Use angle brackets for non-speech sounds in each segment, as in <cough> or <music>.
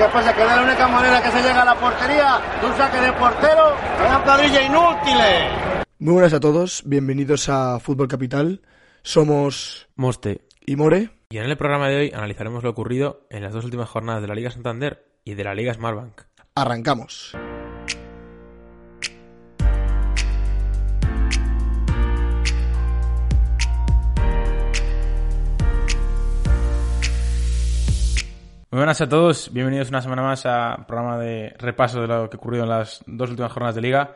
¿Qué pasa? Que es la única manera que se llega a la portería de un saque de portero. ¡Una cuadrilla inútiles! Muy buenas a todos, bienvenidos a Fútbol Capital. Somos Moste y More. Y en el programa de hoy analizaremos lo ocurrido en las dos últimas jornadas de la Liga Santander y de la Liga Smartbank. Arrancamos. Muy buenas a todos, bienvenidos una semana más a programa de repaso de lo que ocurrió en las dos últimas jornadas de Liga.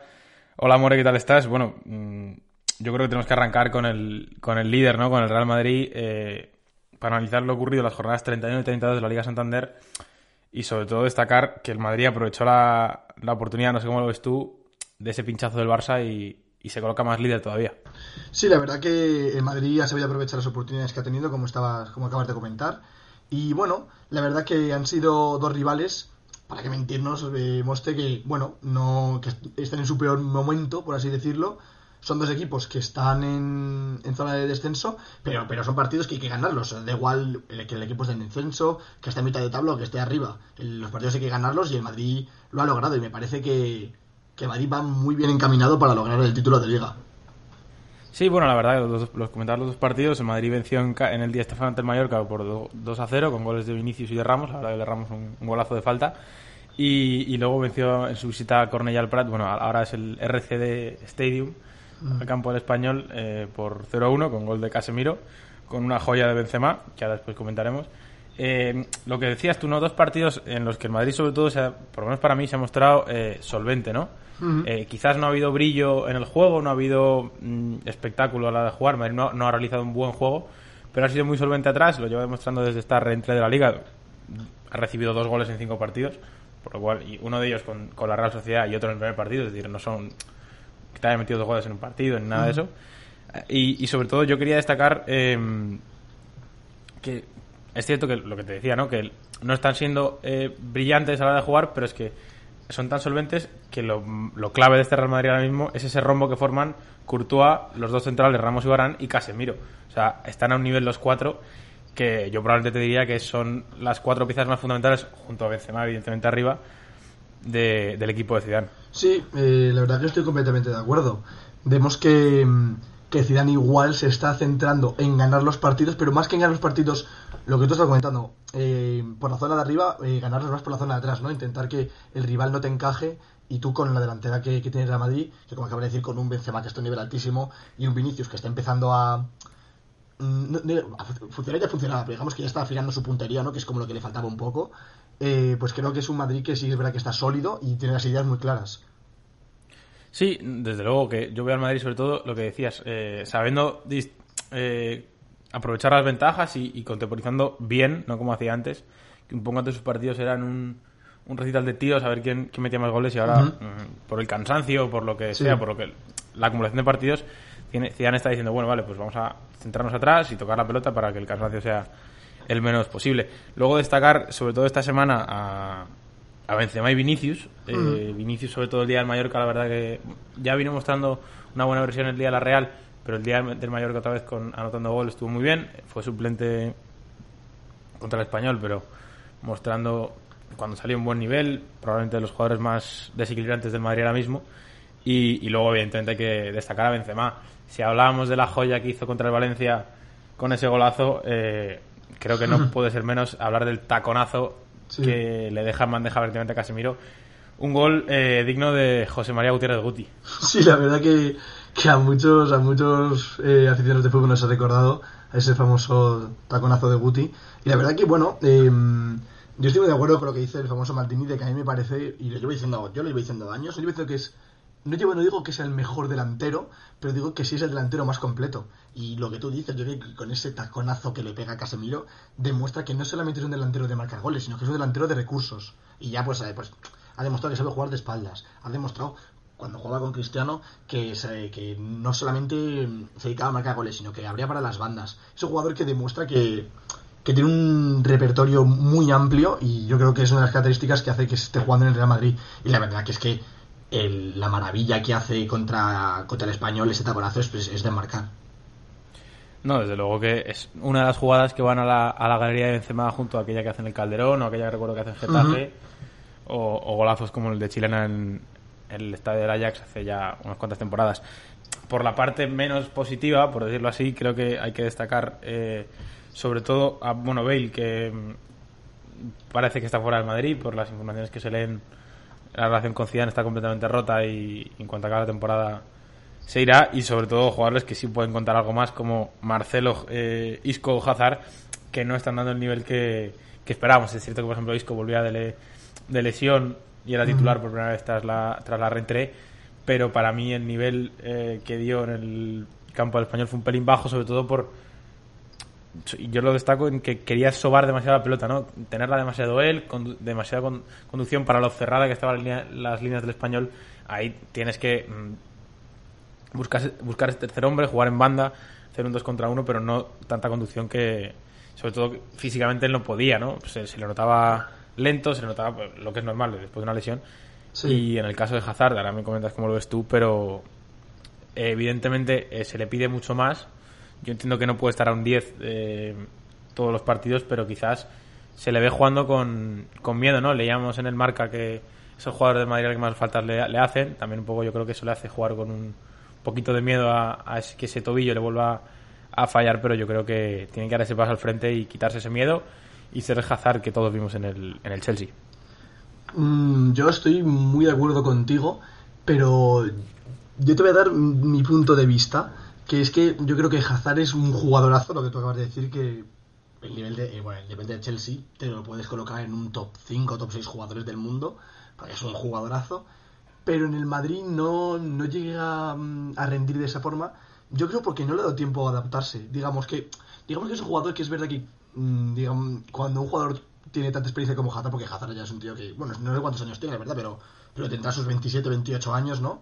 Hola More, ¿qué tal estás? Bueno, mm, yo creo que tenemos que arrancar con el, con el líder, ¿no? Con el Real Madrid, eh, para analizar lo ocurrido en las jornadas 31 y 32 de la Liga Santander y sobre todo destacar que el Madrid aprovechó la, la oportunidad, no sé cómo lo ves tú, de ese pinchazo del Barça y, y se coloca más líder todavía. Sí, la verdad que el Madrid ha sabido aprovechar las oportunidades que ha tenido, como, estabas, como acabas de comentar. Y bueno, la verdad que han sido dos rivales, para que mentirnos, eh, que bueno, no que están en su peor momento, por así decirlo. Son dos equipos que están en, en zona de descenso, pero, pero son partidos que hay que ganarlos. Da igual que el equipo esté en descenso, que esté en mitad de tabla que esté arriba. Los partidos hay que ganarlos y el Madrid lo ha logrado. Y me parece que, que Madrid va muy bien encaminado para lograr el título de liga. Sí, bueno, la verdad, los, los comentar los dos partidos. El Madrid venció en, el día Estefano ante el Mallorca por do- 2 a 0 con goles de Vinicius y de Ramos. La verdad que de Ramos un, un golazo de falta. Y, y luego venció en su visita a Cornellà al Prat. Bueno, ahora es el RCD Stadium, al campo del Español, eh, por 0 a 1 con gol de Casemiro, con una joya de Benzema, que ahora después comentaremos. Eh, lo que decías tú, ¿no? Dos partidos en los que el Madrid, sobre todo, se ha- por lo menos para mí, se ha mostrado eh, solvente, ¿no? Eh, quizás no ha habido brillo en el juego, no ha habido mm, espectáculo a la hora de jugar, Madrid no, no ha realizado un buen juego, pero ha sido muy solvente atrás, lo lleva demostrando desde esta reentré de la liga. Ha recibido dos goles en cinco partidos, por lo cual, y uno de ellos con, con la Real Sociedad y otro en el primer partido, es decir, no son que te haya metido dos goles en un partido ni nada de eso. Y, y sobre todo yo quería destacar eh, que es cierto que lo que te decía, ¿no? Que no están siendo eh, brillantes a la hora de jugar, pero es que son tan solventes que lo, lo clave de este Real Madrid ahora mismo es ese rombo que forman Courtois, los dos centrales, Ramos y Barán y Casemiro. O sea, están a un nivel los cuatro que yo probablemente te diría que son las cuatro piezas más fundamentales, junto a Benzema, evidentemente arriba, de- del equipo de Zidane. Sí, eh, la verdad que estoy completamente de acuerdo. Vemos que, mm, que Zidane igual se está centrando en ganar los partidos, pero más que en ganar los partidos, lo que tú estás comentando, eh, por la zona de arriba, eh, ganarlos más por la zona de atrás, ¿no? Intentar que el rival no te encaje y tú con la delantera que, que tiene Madrid, que como acabo de decir, con un Benzema que está a un nivel altísimo y un Vinicius que está empezando a... mm, funcionar ya funcionaba, pero digamos que ya está afinando su puntería, ¿no? Que es como lo que le faltaba un poco. Eh, pues creo que es un Madrid que sí es verdad que está sólido y tiene las ideas muy claras. Sí, desde luego que yo veo al Madrid sobre todo lo que decías, eh, sabiendo eh, aprovechar las ventajas y, y contemporizando bien, no como hacía antes, que un poco antes sus partidos eran un, un recital de tiros a ver quién, quién metía más goles y ahora mm, por el cansancio, por lo que Sí. sea, por lo que la acumulación de partidos, Zidane está diciendo, bueno, vale, pues vamos a centrarnos atrás y tocar la pelota para que el cansancio sea el menos posible. Luego destacar, sobre todo esta semana, a, a Benzema y Vinicius. Eh, Vinicius, sobre todo el día del Mallorca, la verdad que ya vino mostrando una buena versión el día de la Real, pero el día del Mallorca otra vez con anotando gol estuvo muy bien. Fue suplente contra el Español, pero mostrando cuando salió un buen nivel, probablemente de los jugadores más desequilibrantes del Madrid ahora mismo. Y, y luego, evidentemente, hay que destacar a Benzema. Si hablábamos de la joya que hizo contra el Valencia con ese golazo, eh, creo que no <laughs> puede ser menos hablar del taconazo Sí. que le deja en bandeja vertimente a Casemiro. Un gol eh, digno de José María Gutiérrez Guti. <laughs> Sí, la verdad que, que a muchos, a muchos eh, aficionados de fútbol nos ha recordado a ese famoso taconazo de Guti. Y la verdad que, bueno, eh, yo estoy muy de acuerdo con lo que dice el famoso Maldini, de que a mí me parece, y lo llevo diciendo, yo lo llevo diciendo años, yo llevo diciendo que es no, llevo, no digo que sea el mejor delantero, pero digo que sí es el delantero más completo. Y lo que tú dices, yo creo que con ese taconazo que le pega a Casemiro, demuestra que no solamente es un delantero de marcar goles, sino que es un delantero de recursos. Y ya pues, eh, pues ha demostrado que sabe jugar de espaldas. Ha demostrado cuando jugaba con Cristiano que, que no solamente se dedicaba a marcar goles, sino que abría para las bandas. Es un jugador que demuestra que, que tiene un repertorio muy amplio y yo creo que es una de las características que hace que esté jugando en el Real Madrid. Y la verdad que es que la maravilla que hace contra, contra el español ese taconazo es, es de marcar. No, desde luego que es una de las jugadas que van a la, a la galería de Benzema junto a aquella que hace en el Calderón o aquella que recuerdo que hace en Getafe o, golazos como el de Chilena en, el estadio del Ajax hace ya unas cuantas temporadas. Por la parte menos positiva, por decirlo así, creo que hay que destacar eh, sobre todo a bueno, Bale, que mm, parece que está fuera del Madrid por las informaciones que se leen. La relación con Zidane está completamente rota y en cuanto acabe la temporada se irá y sobre todo jugadores que sí pueden contar algo más como Marcelo, eh, Isco o Hazard que no están dando el nivel que, que esperábamos. Es cierto que por ejemplo Isco volvía de, de lesión y era titular por primera vez tras la, tras la reentré, pero para mí el nivel eh, que dio en el campo del español fue un pelín bajo, sobre todo por yo lo destaco en que quería sobar demasiado la pelota, ¿no? Tenerla demasiado él, con, demasiada conducción para lo cerrada que estaban las líneas del español. Ahí tienes que mm, buscar, buscar ese tercer hombre, jugar en banda, hacer un dos contra uno, pero no tanta conducción que, sobre todo físicamente él no podía, ¿no? Se, se le notaba lento, se le notaba pues, lo que es normal después de una lesión. Y en el caso de Hazard, ahora me comentas cómo lo ves tú, pero evidentemente eh, se le pide mucho más yo entiendo que no puede estar a un 10 eh, todos los partidos, pero quizás se le ve jugando con, con miedo, ¿no? Leíamos en el marca que es el jugador de Madrid que más faltas le, hacen. También un poco yo creo que eso le hace jugar con un poquito de miedo a, que ese tobillo le vuelva a fallar, pero yo creo que tiene que dar ese paso al frente y quitarse ese miedo y ser Hazard que todos vimos en el, en el Chelsea. Mm, yo estoy muy de acuerdo contigo, pero yo te voy a dar mi punto de vista que es que yo creo que Hazard es un jugadorazo, lo que tú acabas de decir, que el nivel de, eh, bueno, el nivel de Chelsea te lo puedes colocar en un top 5 top 6 jugadores del mundo, porque es un jugadorazo, pero en el Madrid no, no llega mm, a rendir de esa forma, yo creo porque no le ha dado tiempo a adaptarse, digamos que digamos que es un jugador que es verdad que mm, digamos, cuando un jugador tiene tanta experiencia como Hazard, porque Hazard ya es un tío que, bueno, no sé cuántos años tiene, ¿verdad? Pero, pero tendrá sus 27, 28 años, ¿no?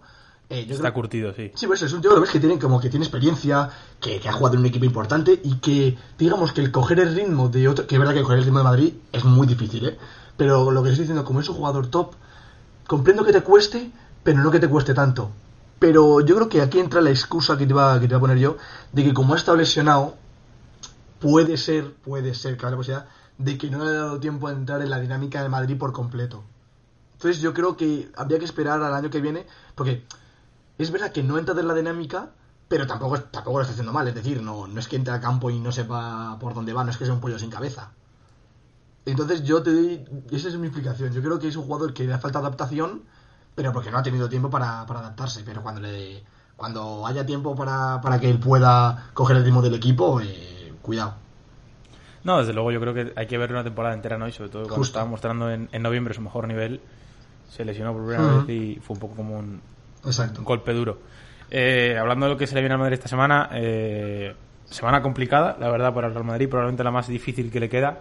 Eh, Está curtido, sí. Sí, pues es un tío que ves que tiene como que tiene experiencia, que, ha jugado en un equipo importante y que, digamos que el coger el ritmo de otro, que es verdad que coger el ritmo de Madrid es muy difícil, ¿eh? Pero lo que estoy diciendo, como es un jugador top, comprendo que te cueste, pero no que te cueste tanto. Pero yo creo que aquí entra la excusa que te iba, que te a poner yo, de que como ha estado lesionado, puede ser, puede ser, claro, pues ya, de que no le ha dado tiempo a entrar en la dinámica de Madrid por completo. Entonces yo creo que habría que esperar al año que viene, porque es verdad que no entra en la dinámica, pero tampoco, tampoco lo está haciendo mal. Es decir, no, no es que entre al campo y no sepa por dónde va, no es que sea un pollo sin cabeza. Entonces yo te doy, esa es mi explicación. Yo creo que es un jugador que le falta adaptación, pero porque no ha tenido tiempo para, adaptarse. Pero cuando le cuando haya tiempo para, para que él pueda coger el ritmo del equipo, eh, cuidado. No, desde luego yo creo que hay que ver una temporada entera, ¿no? Y sobre todo cuando estaba mostrando en, noviembre su mejor nivel, se lesionó por primera vez y fue un poco como un, Exacto. Un golpe duro. Eh, hablando de lo que se le viene al Madrid esta semana, eh, semana complicada, la verdad, para el Real Madrid, probablemente la más difícil que le queda,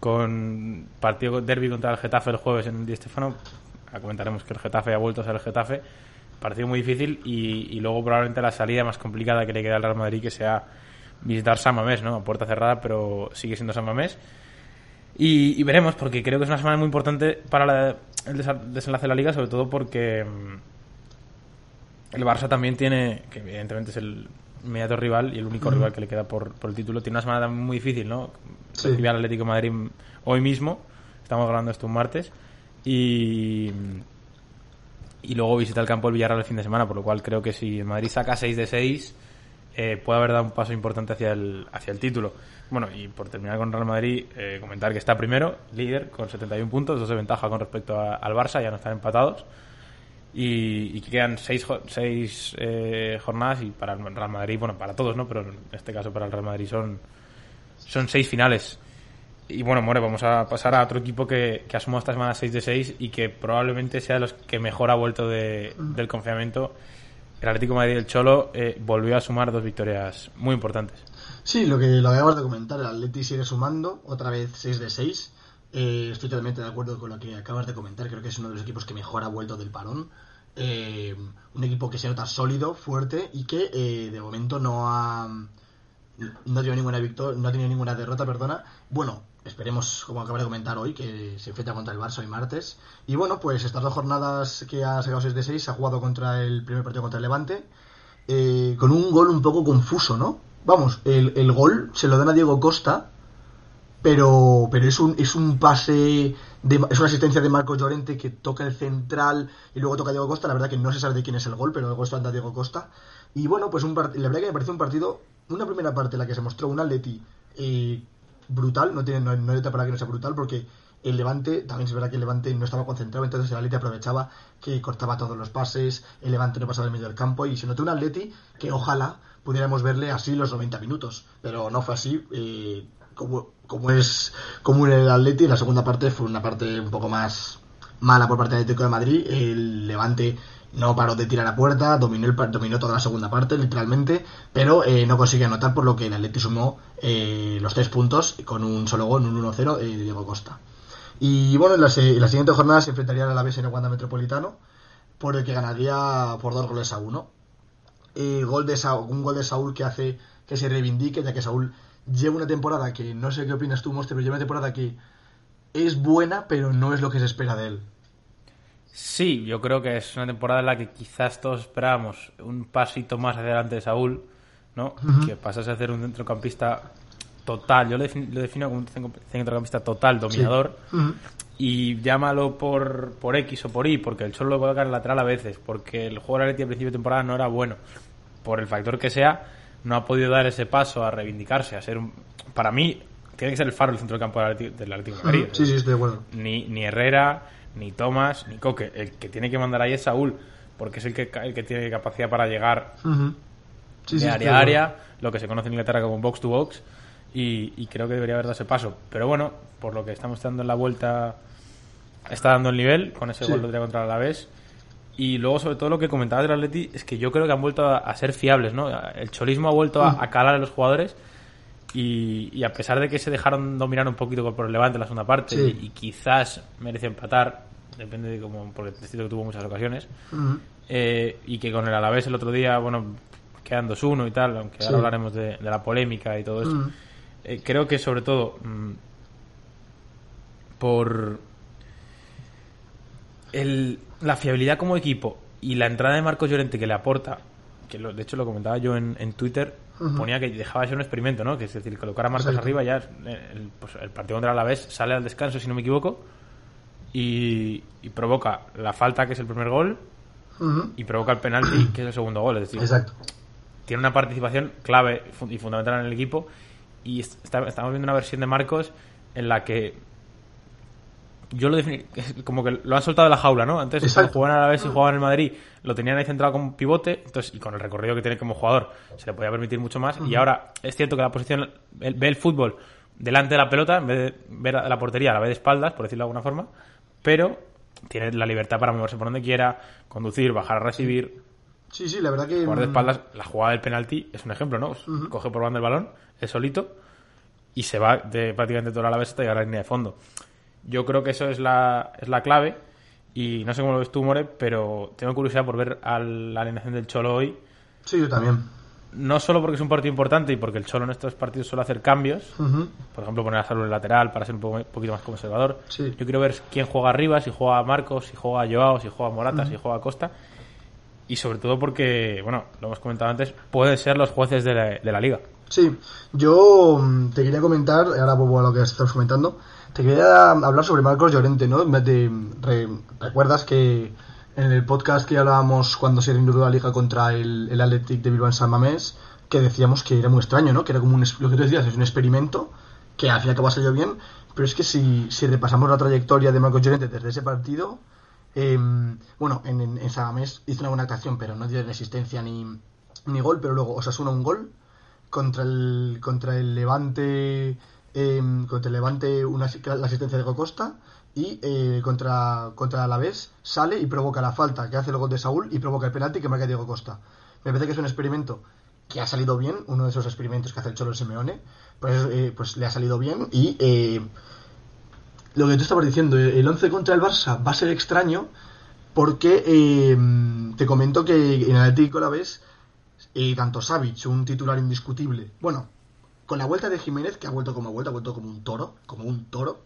con partido derby contra el Getafe el jueves en el Di Stefano. Comentaremos que el Getafe ha vuelto a ser el Getafe. Partido muy difícil y, luego probablemente la salida más complicada que le queda al Real Madrid, que sea visitar San Mamés, ¿no? A puerta cerrada, pero sigue siendo San Mamés. Y, veremos, porque creo que es una semana muy importante para el desenlace de la liga, sobre todo porque mm, el Barça también tiene, que evidentemente es el inmediato rival y el único rival que le queda por, el título, tiene una semana muy difícil, ¿no? Sí. al Atlético Madrid hoy mismo, estamos grabando esto un martes, y, y luego visita el campo el Villarreal el fin de semana, por lo cual creo que si el Madrid saca 6 de 6, eh, puede haber dado un paso importante hacia el, hacia el título. Bueno, y por terminar con Real Madrid, eh, comentar que está primero, líder, con 71 puntos, dos de ventaja con respecto al Barça, ya no están empatados y, que quedan seis, seis eh, jornadas y para el Real Madrid, bueno, para todos, ¿no? Pero en este caso para el Real Madrid son, son seis finales. Y bueno, More, vamos a pasar a otro equipo que, que ha sumado esta semana 6 de 6 y que probablemente sea de los que mejor ha vuelto de- del confinamiento. El Atlético de Madrid del Cholo eh, volvió a sumar dos victorias muy importantes. Sí, lo que lo acabas de comentar, el Atleti sigue sumando, otra vez 6 de 6. Eh, estoy totalmente de acuerdo con lo que acabas de comentar, creo que es uno de los equipos que mejor ha vuelto del parón. Eh, un equipo que se nota sólido, fuerte y que eh, de momento no ha no tenido ninguna victoria, no ha tenido ninguna derrota, perdona. Bueno, esperemos, como acabo de comentar hoy, que se enfrenta contra el Barça hoy martes. Y bueno, pues estas dos jornadas que ha sacado 6 de 6, ha jugado contra el primer partido contra el Levante, eh, con un gol un poco confuso, ¿no? Vamos, el, el gol se lo dan a Diego Costa, pero, pero es un, es un pase, de, es una asistencia de Marco Llorente que toca el central y luego toca a Diego Costa. La verdad que no se sabe de quién es el gol, pero el gol anda Diego Costa. Y bueno, pues un la verdad que me parece un partido, una primera parte en la que se mostró un Atleti eh, brutal, no tiene no, no hay otra palabra que no sea brutal, porque el Levante, también es verdad que el Levante no estaba concentrado, entonces el Atleti aprovechaba que cortaba todos los pases, el Levante no pasaba del medio del campo y se notó un Atleti que ojalá pudiéramos verle así los 90 minutos, pero no fue así. eh, como, como es común en el Atleti, la segunda parte fue una parte un poco más mala por parte del Atlético de Madrid. El Levante no paró de tirar a puerta, dominó, el, dominó toda la segunda parte, literalmente, pero eh, no consigue anotar, por lo que el Atleti sumó eh, los tres puntos con un solo gol, un 1-0 eh, de Diego Costa. Y bueno, en la, en la siguiente jornada se enfrentaría a la vez en el Wanda Metropolitano, por el que ganaría por dos goles a uno. Eh, gol de Saúl, un gol de Saúl que hace que se reivindique, ya que Saúl lleva una temporada que no sé qué opinas tú, Monster, pero lleva una temporada que es buena, pero no es lo que se espera de él. Sí, yo creo que es una temporada en la que quizás todos esperábamos un pasito más adelante de Saúl, ¿no? Que pasase a ser un centrocampista total. Yo lo defino, lo defino como un centro- centrocampista total, dominador. Y llámalo por, por X o por Y, porque el Cholo lo coloca en lateral a veces, porque el juego de al principio de temporada no era bueno. Por el factor que sea, no ha podido dar ese paso a reivindicarse, a ser un... Para mí, tiene que ser el faro del centro del campo del Atlético de Madrid. Sí, sí, estoy de acuerdo. Ni, ni Herrera, ni Tomás, ni Coque. El que tiene que mandar ahí es Saúl, porque es el que, el que tiene capacidad para llegar sí, de área a área, lo que se conoce en Inglaterra como box to box, y, y creo que debería haber dado ese paso. Pero bueno, por lo que estamos dando en la vuelta, está dando el nivel con ese Sí. gol de contra el Alavés. Y luego, sobre todo, lo que comentaba del Atleti es que yo creo que han vuelto a, a ser fiables, ¿no? El cholismo ha vuelto a, a calar a los jugadores y, y a pesar de que se dejaron dominar un poquito por el Levante en la segunda parte Sí. y, y quizás merece empatar, depende de cómo, porque cierto que tuvo muchas ocasiones, eh, y que con el Alavés el otro día, bueno, quedan 2-1 y tal, aunque Sí. ahora hablaremos de, de la polémica y todo eso. Eh, creo que sobre todo mm, por el, la fiabilidad como equipo y la entrada de Marcos Llorente que le aporta, que lo- de hecho lo comentaba yo en, en Twitter, ponía que dejaba de ser un experimento, ¿no? Que es decir, colocar a Marcos Exacto. arriba ya, eh, el, pues, el partido contra el Alavés sale al descanso, si no me equivoco, y, y provoca la falta, que es el primer gol, y provoca el penalti, que es el segundo gol. Es decir, Exacto. tiene una participación clave y fundamental en el equipo. Y est- está- estamos viendo una versión de Marcos en la que yo lo definí como que lo han soltado de la jaula, ¿no? Antes cuando jugaban a la vez y jugaban en el Madrid, lo tenían ahí centrado como pivote, entonces y con el recorrido que tiene como jugador se le podía permitir mucho más. Y ahora es cierto que la posición ve el fútbol delante de la pelota en vez de ver a la portería, la ve de espaldas, por decirlo de alguna forma, pero tiene la libertad para moverse por donde quiera, conducir, bajar a recibir, Sí, sí, la verdad que. jugar de mm, espaldas, la jugada del penalti es un ejemplo, ¿no? Coge por banda el balón, es solito, y se va de prácticamente toda la vez hasta llegar a la línea de fondo. Yo creo que eso es la, es la clave, y no sé cómo lo ves tú, More, pero tengo curiosidad por ver a la alineación del Cholo hoy, Sí, yo también. no solo porque es un partido importante y porque el Cholo en estos partidos suele hacer cambios, por ejemplo, poner a Salud en lateral para ser un poco- un poquito más conservador. Sí. Yo quiero ver quién juega arriba, si juega Marcos, si juega Joao, si juega Morata, si juega Costa. Y sobre todo porque, bueno, lo hemos comentado antes, pueden ser los jueces de la, de la liga. Sí, yo mm, te quería comentar, ahora vuelvo a lo que estamos comentando, te quería hablar sobre Marcos Llorente, ¿no? Re- ¿Recuerdas que en el podcast que hablábamos cuando se reanudó la liga contra el, Athletic de Bilbao en San Mamés, que decíamos que era muy extraño, ¿no? Que era como un, lo que tú decías, es un experimento que al fin y al cabo ha salido bien, pero es que si, si repasamos la trayectoria de Marcos Llorente desde ese partido, eh, bueno, en, en, en San Mamés hizo una buena actuación, pero no dio resistencia ni, ni gol, pero luego Osasuna un gol, contra el contra el Levante eh, contra el Levante una, la asistencia de Costa y eh, contra, contra Alavés sale y provoca la falta que hace el gol de Saúl y provoca el penalti que marca Diego Costa. Me parece que es un experimento que ha salido bien, uno de esos experimentos que hace el Cholo Simeone, pues, eh, pues le ha salido bien y eh, lo que tú estabas diciendo, el 11 contra el Barça va a ser extraño porque eh, te comento que en el Atlético la ves eh, tanto Savic, un titular indiscutible, bueno, con la vuelta de Jiménez, que ha vuelto como ha vuelto, ha vuelto como un toro, como un toro,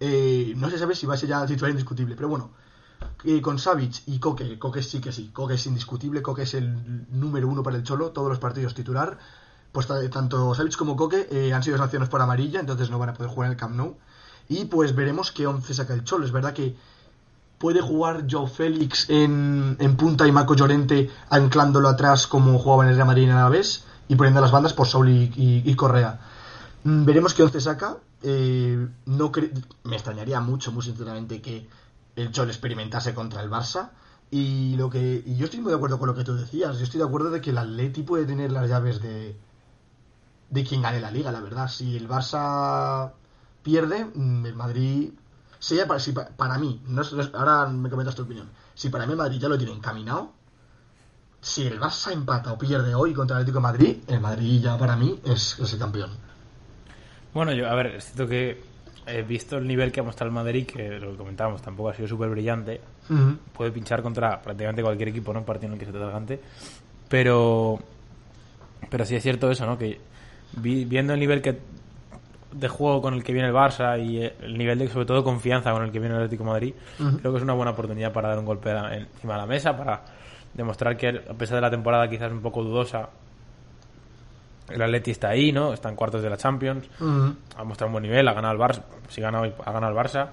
eh, no se sabe si va a ser ya titular indiscutible, pero bueno, eh, con Savic y Coque, Coque sí que sí, Coque es indiscutible, Coque es el número uno para el Cholo, todos los partidos titular, pues ta- tanto Savic como Coque eh, han sido sancionados por amarilla, entonces no van a poder jugar en el Camp Nou, y pues veremos qué once saca el Cholo, es verdad que puede jugar Joe Félix en, en punta y Marco Llorente anclándolo atrás como jugaba en el Real Madrid en Alavés y poniendo las bandas por Saúl y, y- Correa. Mm, Veremos qué once saca. Eh, no me extrañaría mucho, muy sinceramente, que el Chol experimentase contra el Barça. Y lo que y yo estoy muy de acuerdo con lo que tú decías. Yo estoy de acuerdo de que el Atleti puede tener las llaves de de quien gane la liga, la verdad. Si el Barça pierde, mm, el Madrid sería para, si pa- para mí, no ahora me comentas tu opinión. Si para mí el Madrid ya lo tiene encaminado, si el Barça empata o pierde hoy contra el Atlético de Madrid, el Madrid ya para mí es, es el campeón. Bueno, yo, a ver, es cierto que he visto el nivel que ha mostrado el Madrid, que lo que comentábamos tampoco ha sido súper brillante. Puede pinchar contra prácticamente cualquier equipo, ¿no? Partido en el que se te adelante. Pero, pero sí es cierto eso, ¿no? Que vi- viendo el nivel que de juego con el que viene el Barça y eh, el nivel de, sobre todo, confianza con el que viene el Atlético de Madrid, creo que es una buena oportunidad para dar un golpe encima de la mesa, para demostrar que, a pesar de la temporada quizás un poco dudosa, el Atleti está ahí, ¿no? Está en cuartos de la Champions ha mostrado un buen nivel, ha ganado el Barça, si gana hoy, ha ganado el Barça.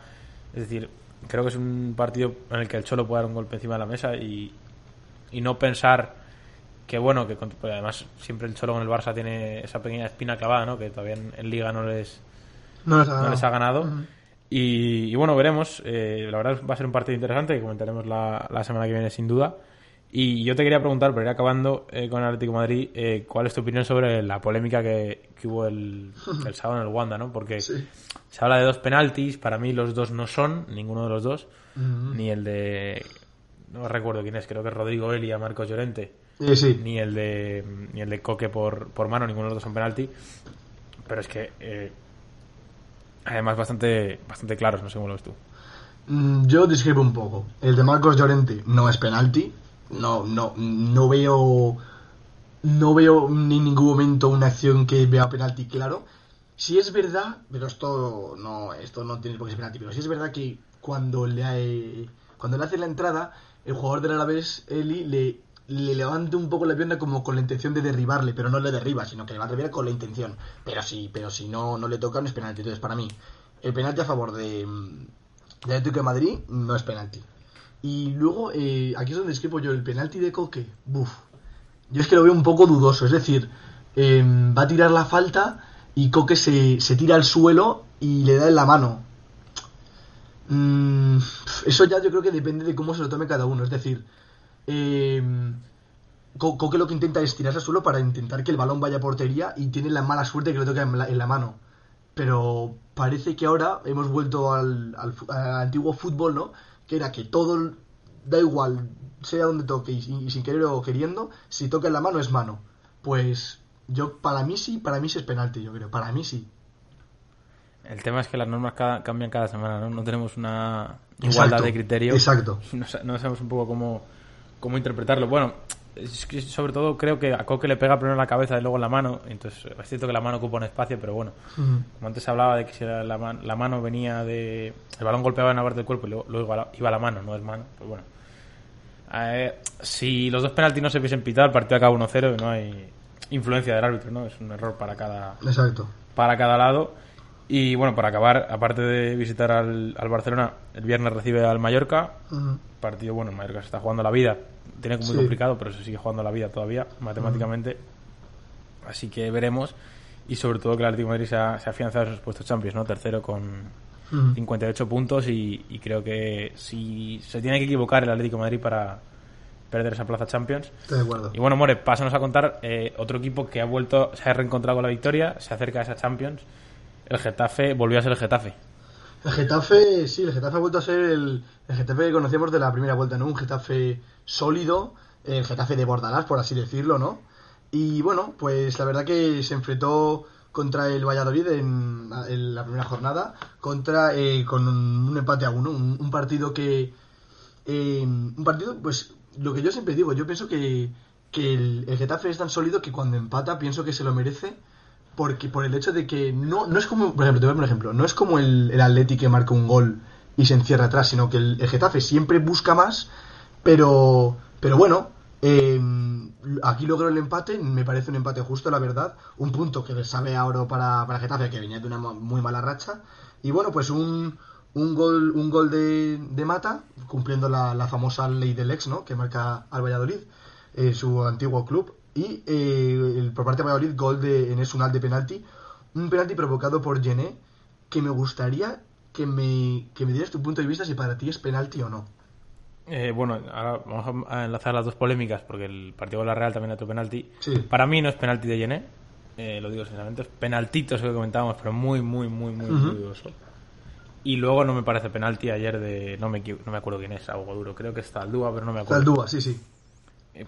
Es decir, creo que es un partido en el que el Cholo puede dar un golpe encima de la mesa y, y no pensar que bueno, que pues además siempre el Cholo con el Barça tiene esa pequeña espina clavada, ¿no? Que todavía en, en Liga no les, No les ha no ganado. les ha ganado. y, y bueno, veremos. Eh, la verdad va a ser un partido interesante que comentaremos la, la semana que viene sin duda. Y yo te quería preguntar, para ir acabando eh, con Atlético de Madrid, eh, ¿cuál es tu opinión sobre la polémica que, que hubo el, <laughs> el sábado en el Wanda, ¿no? Porque Sí. se habla de dos penaltis, para mí los dos no son, ninguno de los dos, ni el de... No recuerdo quién es, creo que es Rodrigo Eli a Marcos Llorente, Eh, sí. ni el de ni el de Coque por, por mano, ninguno de los dos son penalti. Pero es que eh, además bastante bastante claros, no sé cómo lo ves tú. Mm, Yo discrepo un poco. El de Marcos Llorente no es penalti. No, no, no veo. No veo en ningún momento una acción que vea penalti claro. Si es verdad, pero esto no, esto no tiene por qué ser penalti, pero si es verdad que cuando le, eh, cuando le hace la entrada, el jugador del Alavés, Eli, le, le levanta un poco la pierna como con la intención de derribarle, pero no le derriba, sino que le va a derribar con la intención. Pero sí, pero si no, no le toca, no es penalti. Entonces, para mí, el penalti a favor de, del Atlético de Madrid no es penalti. Y luego, eh, aquí es donde discrepo yo, el penalti de Coque, buf. Yo es que lo veo un poco dudoso, es decir, eh, va a tirar la falta y Coque se, se tira al suelo y le da en la mano. Mm, eso ya yo creo que depende de cómo se lo tome cada uno, es decir, eh, Co- Coque lo que intenta es tirarse al suelo para intentar que el balón vaya a portería y tiene la mala suerte que le toca en la, mano. Pero parece que ahora hemos vuelto al, al antiguo fútbol, ¿no? Que era que todo, da igual, sea donde toque y, y sin querer o queriendo, si toca en la mano es mano. Pues yo, para mí sí, para mí sí es penalti, yo creo, para mí sí. El tema es que las normas cada- cambian cada semana, ¿no? No tenemos una Exacto, igualdad de criterio. exacto. No, no sabemos un poco cómo, cómo interpretarlo. Bueno, es que sobre todo creo que a Coque le pega primero en la cabeza y luego en la mano. Entonces es cierto que la mano ocupa un espacio, pero bueno. Como antes se hablaba de que si la, la man- la mano venía de... El balón golpeaba en la parte del cuerpo y luego, luego iba, la, iba la mano, no es mano. Pues bueno. Eh, si los dos penaltis no se hubiesen pitado, el partido acaba 1-0 y no hay influencia del árbitro, ¿no? Es un error para cada, Exacto. para cada lado. Y bueno, para acabar, aparte de visitar al, al Barcelona, el viernes recibe al Mallorca. Partido, bueno, el Mallorca se está jugando la vida. Tiene muy Sí. complicado, pero se sigue jugando la vida todavía, matemáticamente. Así que veremos. Y sobre todo que el Atlético de Madrid se ha, se ha afianzado en sus puestos Champions, ¿no? Tercero con Ujú. 58 puntos. Y, y creo que si se tiene que equivocar el Atlético de Madrid para perder esa plaza Champions. Estoy de acuerdo. Y bueno, More, pásanos a contar eh, otro equipo que ha vuelto, se ha reencontrado con la victoria, se acerca a esa Champions el Getafe volvió a ser el Getafe. El Getafe, sí, el Getafe ha vuelto a ser el, Getafe que conocíamos de la primera vuelta, ¿no? Un Getafe sólido, el Getafe de Bordalás, por así decirlo, ¿no? Y bueno, pues la verdad que se enfrentó contra el Valladolid en, la primera jornada, contra eh, con un, empate a uno, un, partido que... eh, un partido, pues lo que yo siempre digo, yo pienso que, que el Getafe es tan sólido que cuando empata pienso que se lo merece porque por el hecho de que no, no es como, por ejemplo, te voy a un ejemplo, no es como el, el Atleti que marca un gol y se encierra atrás, sino que el, Getafe siempre busca más, pero, pero bueno, eh, aquí logró el empate, me parece un empate justo, la verdad, un punto que sabe a oro para, para Getafe, que venía de una muy mala racha, y bueno, pues un, un gol, un gol de, de Mata, cumpliendo la, la famosa ley del ex, ¿no?, que marca al Valladolid, eh, su antiguo club, y eh, el- por parte de Valladolid, gol de Enes Unal de penalti, un penalti provocado por Gené, que me gustaría que me, que me dieras tu punto de vista si para ti es penalti o no. Eh, bueno, ahora vamos a enlazar las dos polémicas porque el partido de la Real también ha hecho penalti. Sí. Para mí no es penalti de Yené, eh, lo digo sinceramente, es penaltito, eso que comentábamos, pero muy, muy, muy, muy, muy Ujú. dudoso. Y luego no me parece penalti ayer de. No me, no me acuerdo quién es, algo duro. Creo que está Aldúa, pero no me acuerdo. Zaldúa, sí, sí.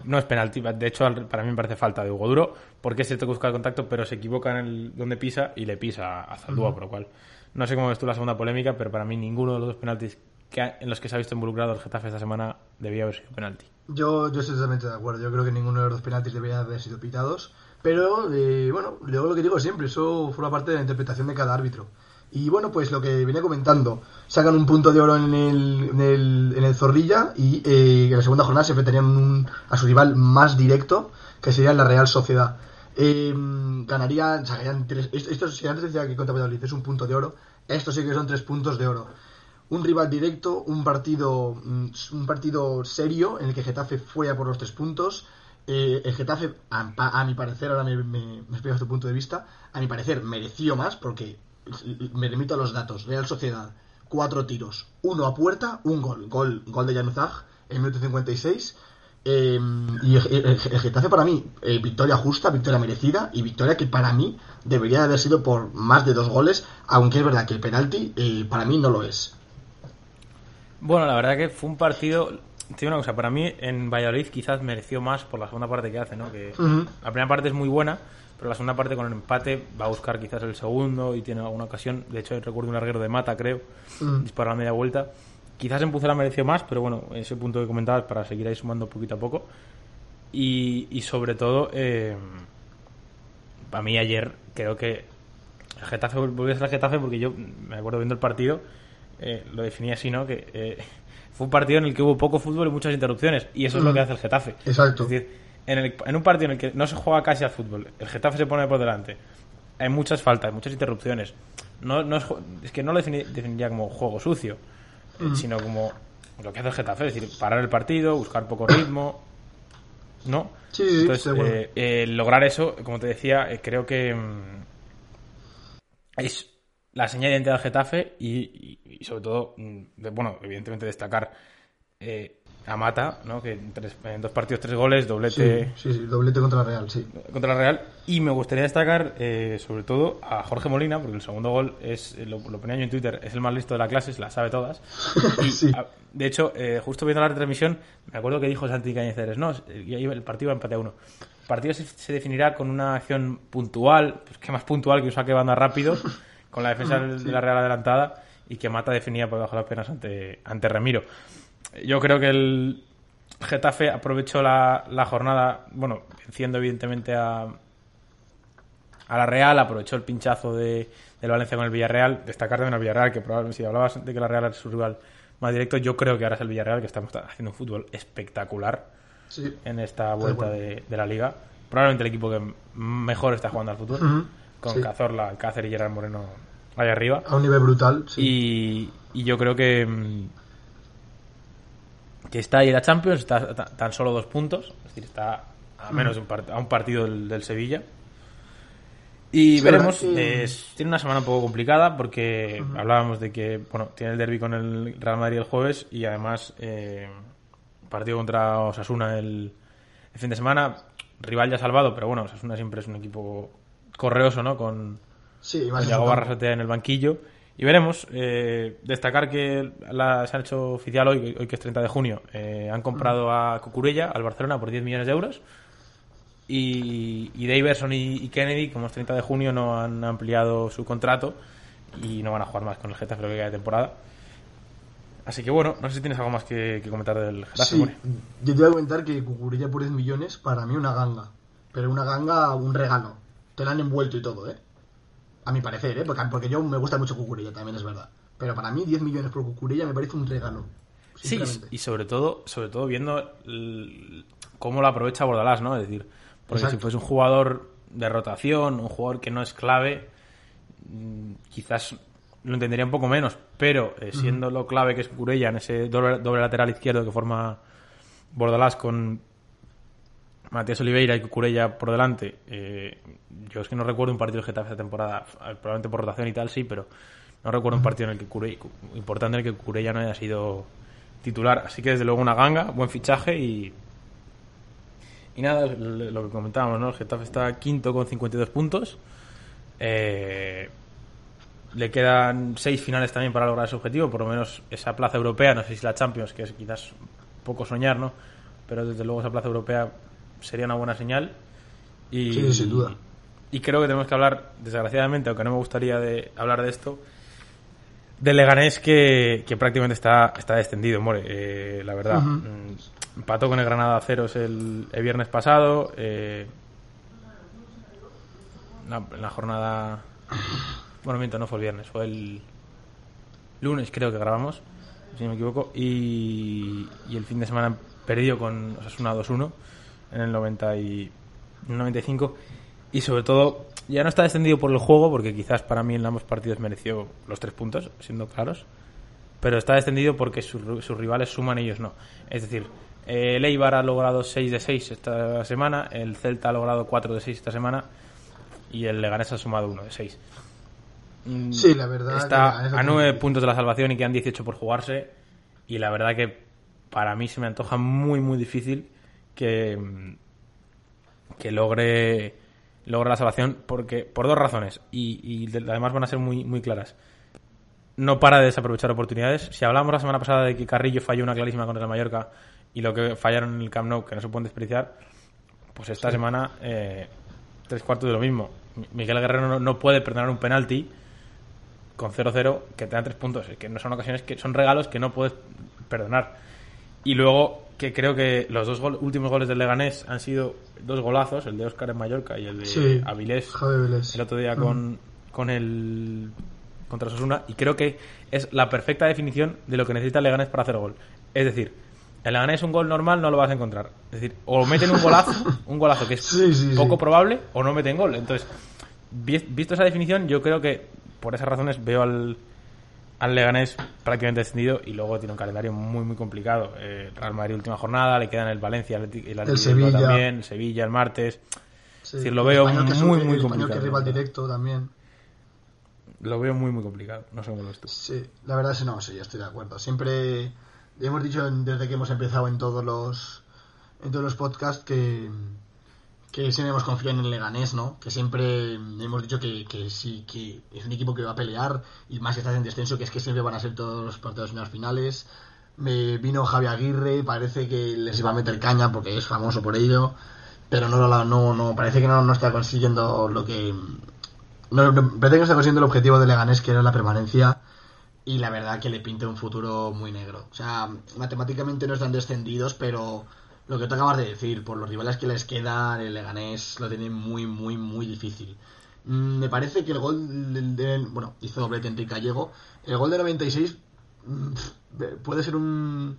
No es penalti, de hecho para mí me parece falta de Hugo Duro, porque se toca buscar el contacto, pero se equivoca en el donde pisa y le pisa a Zaldúa, por lo cual no sé cómo ves tú la segunda polémica, pero para mí ninguno de los dos penaltis que ha- en los que se ha visto involucrado el Getafe esta semana debía haber sido penalti. Yo, yo estoy totalmente de acuerdo. Yo creo que ninguno de los dos penaltis debería haber sido pitados. Pero, eh, bueno, luego lo que digo siempre, eso forma parte de la interpretación de cada árbitro. Y bueno, pues lo que venía comentando, sacan un punto de oro en el, en el, en el Zorrilla y eh, en la segunda jornada se enfrentarían un- a su rival más directo, que sería la Real Sociedad. Eh, ganarían, tres. Esto, antes decía que contra Valladolid es un punto de oro, esto sí que son tres puntos de oro un rival directo, un partido, mm, un partido serio en el que Getafe fue por los tres puntos. Eh, el Getafe, a, a mi parecer, ahora me, me, explicas tu punto de vista, a mi parecer mereció más porque me remito a los datos. Real Sociedad, cuatro tiros, uno a puerta, un gol, gol, gol de Januzaj en minuto 56. Eh, y el, Getafe para mí, eh, victoria justa, victoria merecida y victoria que para mí debería de haber sido por más de dos goles, aunque es verdad que el penalti eh, para mí no lo es. Bueno, la verdad que fue un partido. Digo una cosa, para mí en Valladolid quizás mereció más por la segunda parte que hace, ¿no? Que Ujú. la primera parte es muy buena, pero la segunda parte con el empate va a buscar quizás el segundo y tiene alguna ocasión. De hecho, recuerdo un larguero de mata, creo, Mm. dispara a media vuelta. Quizás en Pucela mereció más, pero bueno, ese punto que comentabas para seguir ahí sumando poquito a poco. Y, y sobre todo, eh, para mí ayer creo que el Getafe volvió a ser el Getafe porque yo me acuerdo viendo el partido, eh, lo definí así, ¿no? Que eh, fue un partido en el que hubo poco fútbol y muchas interrupciones. Y eso es lo que hace el Getafe. Exacto. Es decir, en, el- en un partido en el que no se juega casi al fútbol, el Getafe se pone por delante. Hay muchas faltas, muchas interrupciones. No, no es, que no lo defini- definiría como juego sucio, eh, sino como lo que hace el Getafe, es decir, parar el partido, buscar poco ritmo, ¿no? Sí, Entonces, eh, eh, lograr eso, como te decía, eh, creo que mm, es la señal de identidad del Getafe y, y- y sobre todo, mm, bueno, evidentemente destacar eh, a Mata, ¿no? que en, tres- en dos partidos tres goles, doblete sí, sí, doblete contra la Real, sí. contra la Real. Y me gustaría destacar eh, sobre todo a Jorge Molina, porque el segundo gol es, eh, lo, lo ponía yo en Twitter, es el más listo de la clase, se la sabe todas. <laughs> Y, Sí. a- de hecho, eh, justo viendo la retransmisión, me acuerdo que dijo Santi Cañizares, no, el partido va empate a uno. El partido se, se definirá con una acción puntual, pues que más puntual que un saque banda rápido, <laughs> con la defensa de la Real adelantada, y que Mata definía por debajo de las penas ante, ante Ramiro. Yo creo que el Getafe aprovechó la, la jornada, bueno, venciendo evidentemente a, a la Real, aprovechó el pinchazo de, del Valencia con el Villarreal. Destacar también al Villarreal, que probablemente si hablabas de que la Real era su rival más directo, yo creo que ahora es el Villarreal que está haciendo un fútbol espectacular Sí. en esta vuelta de, de la liga. Probablemente el equipo que mejor está jugando al fútbol, con sí. Cazorla, Alcácer y Gerard Moreno ahí arriba. A un nivel brutal, sí. Y, y yo creo que, mm, que está ahí la Champions, está ta- tan solo dos puntos, es decir, está a menos de un, part- a un partido del, del Sevilla. Y Sí, veremos, que- tiene una semana un poco complicada porque hablábamos de que bueno tiene el derby con el Real Madrid el jueves y además eh, partido contra Osasuna el, el fin de semana, rival ya salvado, pero bueno, Osasuna siempre es un equipo correoso, ¿no? Con, Sí, con Yago. Barrasate en el banquillo. Y veremos. eh, destacar que la- se han hecho oficial hoy, hoy que es 30 de junio. eh, han comprado a Cucurella, al Barcelona, por 10 millones de euros. Y, y Daverson y, y Kennedy, como es 30 de junio, no han ampliado su contrato y no van a jugar más con el Getafe lo que queda de temporada. Así que bueno, no sé si tienes algo más que, que comentar del Getafe. Sí, yo te voy a comentar que Cucurella por 10 millones, para mí una ganga. Pero una ganga, un regalo. Te la han envuelto y todo, ¿eh? A mi parecer, ¿eh? Porque, porque yo me gusta mucho Cucurella, también es verdad. Pero para mí 10 millones por Cucurella me parece un regalo. Sí, y sobre todo, sobre todo viendo el- cómo lo aprovecha Bordalás, ¿no? Es decir, porque Exacto. si fuese un jugador de rotación, un jugador que no es clave, mm, quizás lo entendería un poco menos, pero eh, siendo lo clave que es Curella en ese doble, doble lateral izquierdo que forma Bordalás con Matías Oliveira y Cucurella por delante, eh, yo es que no recuerdo un partido de Getafe esta temporada, eh, probablemente por rotación y tal, sí, pero no recuerdo un partido en el que Curella, importante en el que Curella no haya sido titular. Así que desde luego una ganga, buen fichaje y. Y nada, lo que comentábamos, ¿no? El Getafe está quinto con 52 puntos. Eh, le quedan seis finales también para lograr ese objetivo, por lo menos esa plaza europea, no sé si la Champions, que es quizás poco soñar, ¿no? Pero desde luego esa plaza europea sería una buena señal. Y, Sí, sin duda. Y creo que tenemos que hablar, desgraciadamente, aunque no me gustaría de hablar de esto, del Leganés que, que prácticamente está, está descendido, More, eh, la verdad. Mm, Empató con el Granada a ceros el, el viernes pasado. eh, la, en la jornada. Bueno, miento, no fue el viernes, fue el lunes, creo que grabamos, si no me equivoco. Y, y el fin de semana perdió con Osasuna 2-1 en el 90 y, en el 95. Y sobre todo, ya no está descendido por el juego, porque quizás para mí en ambos partidos mereció los tres puntos, siendo claros. Pero está descendido porque sus, sus rivales suman, ellos no. Es decir, eh, el Eibar ha logrado 6 de 6 esta semana, el Celta ha logrado 4 de 6 esta semana y el Leganés ha sumado 1 de 6. Mm, Sí, la verdad Está a tiene 9 difícil. puntos de la salvación y quedan 18 por jugarse. Y la verdad que para mí se me antoja muy, muy difícil que, que logre, logre la salvación porque por dos razones. Y, y de- además van a ser muy, muy claras. No para de desaprovechar oportunidades. Si hablamos la semana pasada de que Carrillo falló una clarísima contra el Mallorca y lo que fallaron en el Camp Nou, que no se pueden despreciar, pues esta semana eh, tres cuartos de lo mismo. Mi- Miguel Guerrero no, no puede perdonar un penalti con 0-0 que te dan tres puntos. Es que no son ocasiones que son regalos que no puedes perdonar. Y luego que creo que los dos gol- últimos goles del Leganés han sido dos golazos, el de Óscar en Mallorca y el de Sí, Avilés el otro día Mm. con, con el contra Sosuna y creo que es la perfecta definición de lo que necesita el Leganés para hacer gol. Es decir, el Leganés un gol normal no lo vas a encontrar. Es decir, o meten un golazo, <laughs> un golazo que es Sí, sí, poco probable o no meten gol. Entonces, vi- visto esa definición, yo creo que por esas razones veo al, al Leganés prácticamente descendido y luego tiene un calendario muy muy complicado. Eh, Real Madrid última jornada, le quedan el Valencia, el, el Atlético Sevilla. también, el Sevilla el martes. Sí, decir, lo el veo que es muy, muy el español que complicado, es rival directo también. Lo veo muy muy complicado. No sé cómo lo ves tú. Sí, la verdad es que no, sí, yo estoy de acuerdo. Siempre hemos dicho desde que hemos empezado en todos los en todos los podcasts que que siempre hemos confiado en el Leganés, ¿no? Que siempre hemos dicho que, que sí, que es un equipo que va a pelear y más si estás en descenso, que es que siempre van a ser todos los partidos en las finales. Me vino Javi Aguirre, parece que les iba a meter caña porque es famoso por ello, pero no, no, no, parece que no, no está consiguiendo lo que no, no, parece que no está consiguiendo el objetivo de Leganés, que era la permanencia, y la verdad que le pinta un futuro muy negro. O sea, matemáticamente no están descendidos, pero lo que tú acabas de decir, por los rivales que les quedan, el Leganés lo tiene muy, muy, muy difícil. Mm, Me parece que el gol del, del- bueno, hizo doblete Enrique Gallego. El gol de 96 mm, puede ser un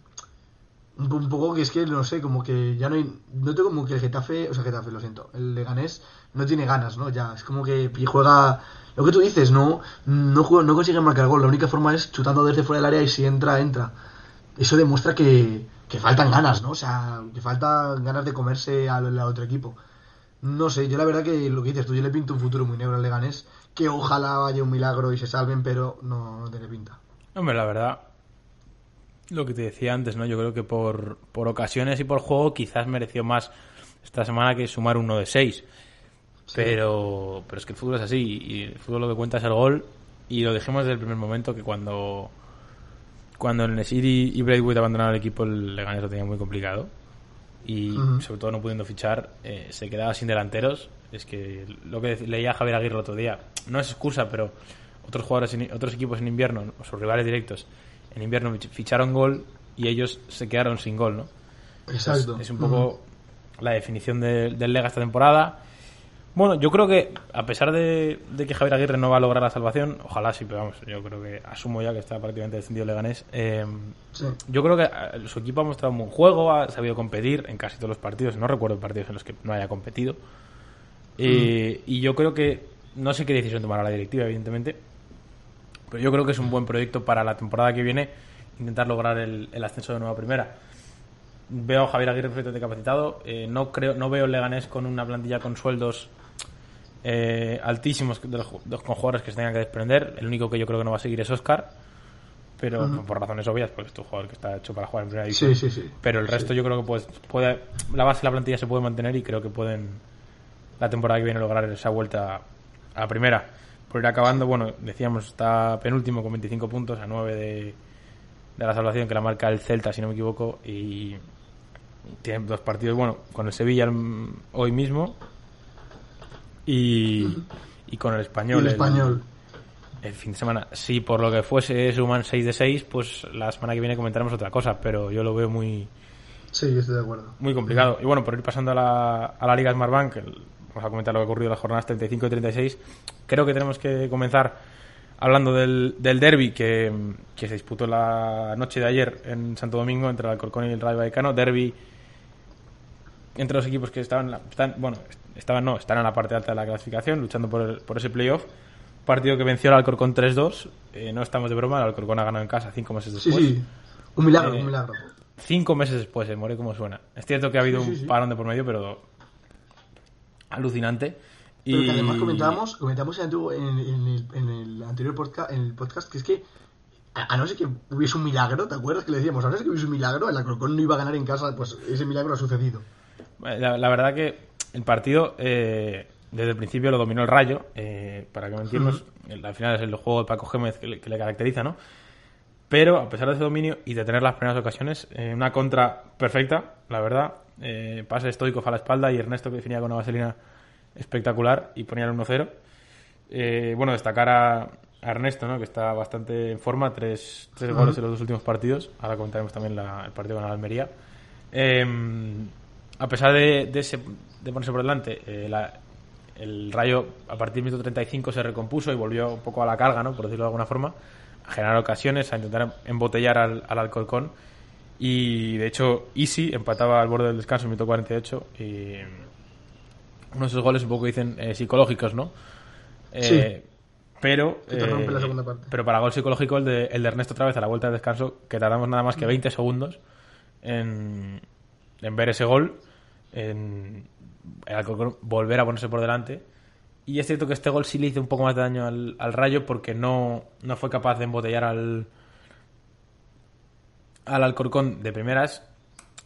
un poco que es que no sé, como que ya no hay noto como que el Getafe, o sea, Getafe, lo siento, el Leganés no tiene ganas, ¿no? Ya es como que juega lo que tú dices, no no juega- no consigue marcar gol, la única forma es chutando desde fuera del área y si entra entra. Eso demuestra que, que faltan ganas, ¿no? O sea, que falta ganas de comerse al, al otro equipo. No sé, yo la verdad que lo que dices tú, yo le pinto un futuro muy negro al Leganés, que ojalá vaya un milagro y se salven, pero no, no tiene pinta. Hombre, la verdad, lo que te decía antes, ¿no? Yo creo que por, por ocasiones y por juego quizás mereció más esta semana que sumar uno de seis. Pero, pero es que el fútbol es así y el fútbol lo que cuenta es el gol y lo dijimos desde el primer momento que cuando cuando el Nesiri y Braithwaite abandonaron el equipo el Leganés lo tenía muy complicado. Y sobre todo no pudiendo fichar eh, se quedaba sin delanteros. Es que lo que leía Javier Aguirre el otro día no es excusa pero otros jugadores en- otros equipos en invierno o sus rivales directos en invierno fich- ficharon gol y ellos se quedaron sin gol no Exacto. es, es un poco la definición de- del Lega esta temporada. Bueno, yo creo que a pesar de, de que Javier Aguirre no va a lograr la salvación, ojalá sí, pero vamos, yo creo que asumo ya que está prácticamente descendido Leganés. eh, Sí. yo creo que eh, su equipo ha mostrado un buen juego, ha sabido competir en casi todos los partidos. No recuerdo partidos en los que no haya competido. Eh, Y yo creo que, no sé qué decisión tomará la directiva, evidentemente, pero yo creo que es un buen proyecto para la temporada que viene intentar lograr el, el ascenso de nueva primera. Veo a Javier Aguirre perfectamente capacitado. eh, no creo, no veo el Leganés con una plantilla con sueldos eh, altísimos de los de- con jugadores que se tengan que desprender. El único que yo creo que no va a seguir es Oscar, pero por razones obvias, porque es un jugador que está hecho para jugar en primera división. Sí, sí, sí. Pero el resto yo creo que pues, puede, la base de la plantilla se puede mantener y creo que pueden la temporada que viene lograr esa vuelta a la primera. Por ir acabando, bueno, decíamos, está penúltimo con 25 puntos a 9 de, de la salvación que la marca el Celta, si no me equivoco, y tiene dos partidos, bueno, con el Sevilla hoy mismo y, y con el Y español. el español. el fin de semana. Si por lo que fuese suman 6 de 6, pues la semana que viene comentaremos otra cosa, pero yo lo veo muy, Sí, yo estoy de acuerdo. muy complicado. Y bueno, por ir pasando a la, a la Liga Smartbank, vamos a comentar lo que ha ocurrido en las jornadas 35 y 36. Creo que tenemos que comenzar hablando del, del derby que, que se disputó la noche de ayer en Santo Domingo entre el Alcorcón y el Rayo Vallecano. Derby entre los equipos que estaban, están, bueno, estaban no, están en la parte alta de la clasificación, luchando por, el- por ese playoff. Partido que venció al Alcorcón 3-2. Eh, no estamos de broma, el Alcorcón ha ganado en casa cinco meses después. sí. Un milagro, Eh, un milagro. Cinco meses después, eh, more como suena. Es cierto que ha habido Sí, sí, un parón de por medio, pero alucinante. Pero Y que además comentamos, comentamos en, el, en, anterior podcast, en el podcast que es que a, no ser que hubiese un milagro, ¿te acuerdas que le decíamos? A no ser que hubiese un milagro, el Alcorcón no iba a ganar en casa, pues ese milagro ha sucedido. La, la verdad que el partido eh, desde el principio lo dominó el Rayo, eh, para que me entiendas. el- Al final es el juego de Paco Gémez que le, que le caracteriza, ¿no? Pero a pesar de ese dominio y de tener las primeras ocasiones, eh, una contra perfecta, la verdad. Eh, pase estoico a la espalda y Ernesto que definía con una vaselina espectacular y ponía el 1-0. Eh, bueno, destacar a, a Ernesto, ¿no? que está bastante en forma, tres, tres goles en los dos últimos partidos. Ahora comentaremos también la- el partido con la Almería. Eh, a pesar de, de, ese- de ponerse por delante, eh, la- el Rayo a partir del minuto 35 se recompuso y volvió un poco a la carga, ¿no? por decirlo de alguna forma, a generar ocasiones, a intentar embotellar al, al Alcorcón. Y de hecho, Easy empataba al borde del descanso en el minuto 48. Y uno de esos goles un poco dicen eh, psicológicos, ¿no? Eh, Sí. Pero, Que te rompe la segunda parte. pero para gol psicológico el de, el de Ernesto otra vez a la vuelta de descanso, que tardamos nada más que 20 segundos en, en ver ese gol, en el Alcorcón volver a ponerse por delante. Y es cierto que este gol sí le hizo un poco más de daño al, al Rayo porque no, no fue capaz de embotellar al, al Alcorcón de primeras,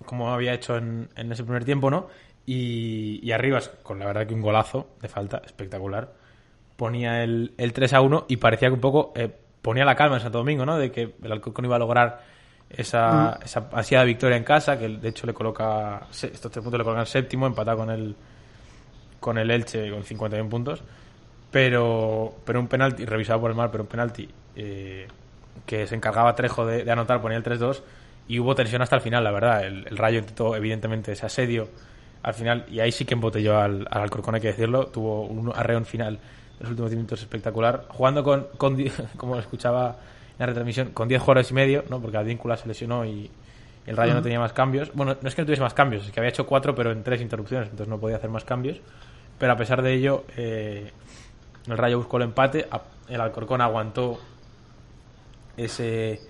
como había hecho en, en ese primer tiempo, ¿no? Y, y Arribas, con la verdad que un golazo de falta espectacular, ponía el, el 3 a 1 y parecía que un poco eh, ponía la calma en Santo Domingo, ¿no? De que el Alcorcón iba a lograr esa, esa ansiada victoria en casa, que de hecho le coloca, estos tres puntos le colocan séptimo, empatado con el, con el Elche con 51 puntos. Pero, pero un penalti, revisado por el mar, pero un penalti eh, que se encargaba Trejo de, de anotar, ponía el 3-2 y hubo tensión hasta el final, la verdad. El, el Rayo intentó, evidentemente, ese asedio al final y ahí sí que embotelló al, al Alcorcón, hay que decirlo. Tuvo un arreón final en los últimos 10 minutos espectacular. Jugando con, con <laughs> como escuchaba la retransmisión, con 10 jugadores y medio, ¿no? porque Advíncula se lesionó y el Rayo no tenía más cambios. Bueno, no es que no tuviese más cambios, es que había hecho 4 pero en 3 interrupciones, entonces no podía hacer más cambios. Pero a pesar de ello, eh, el Rayo buscó el empate, el Alcorcón aguantó ese,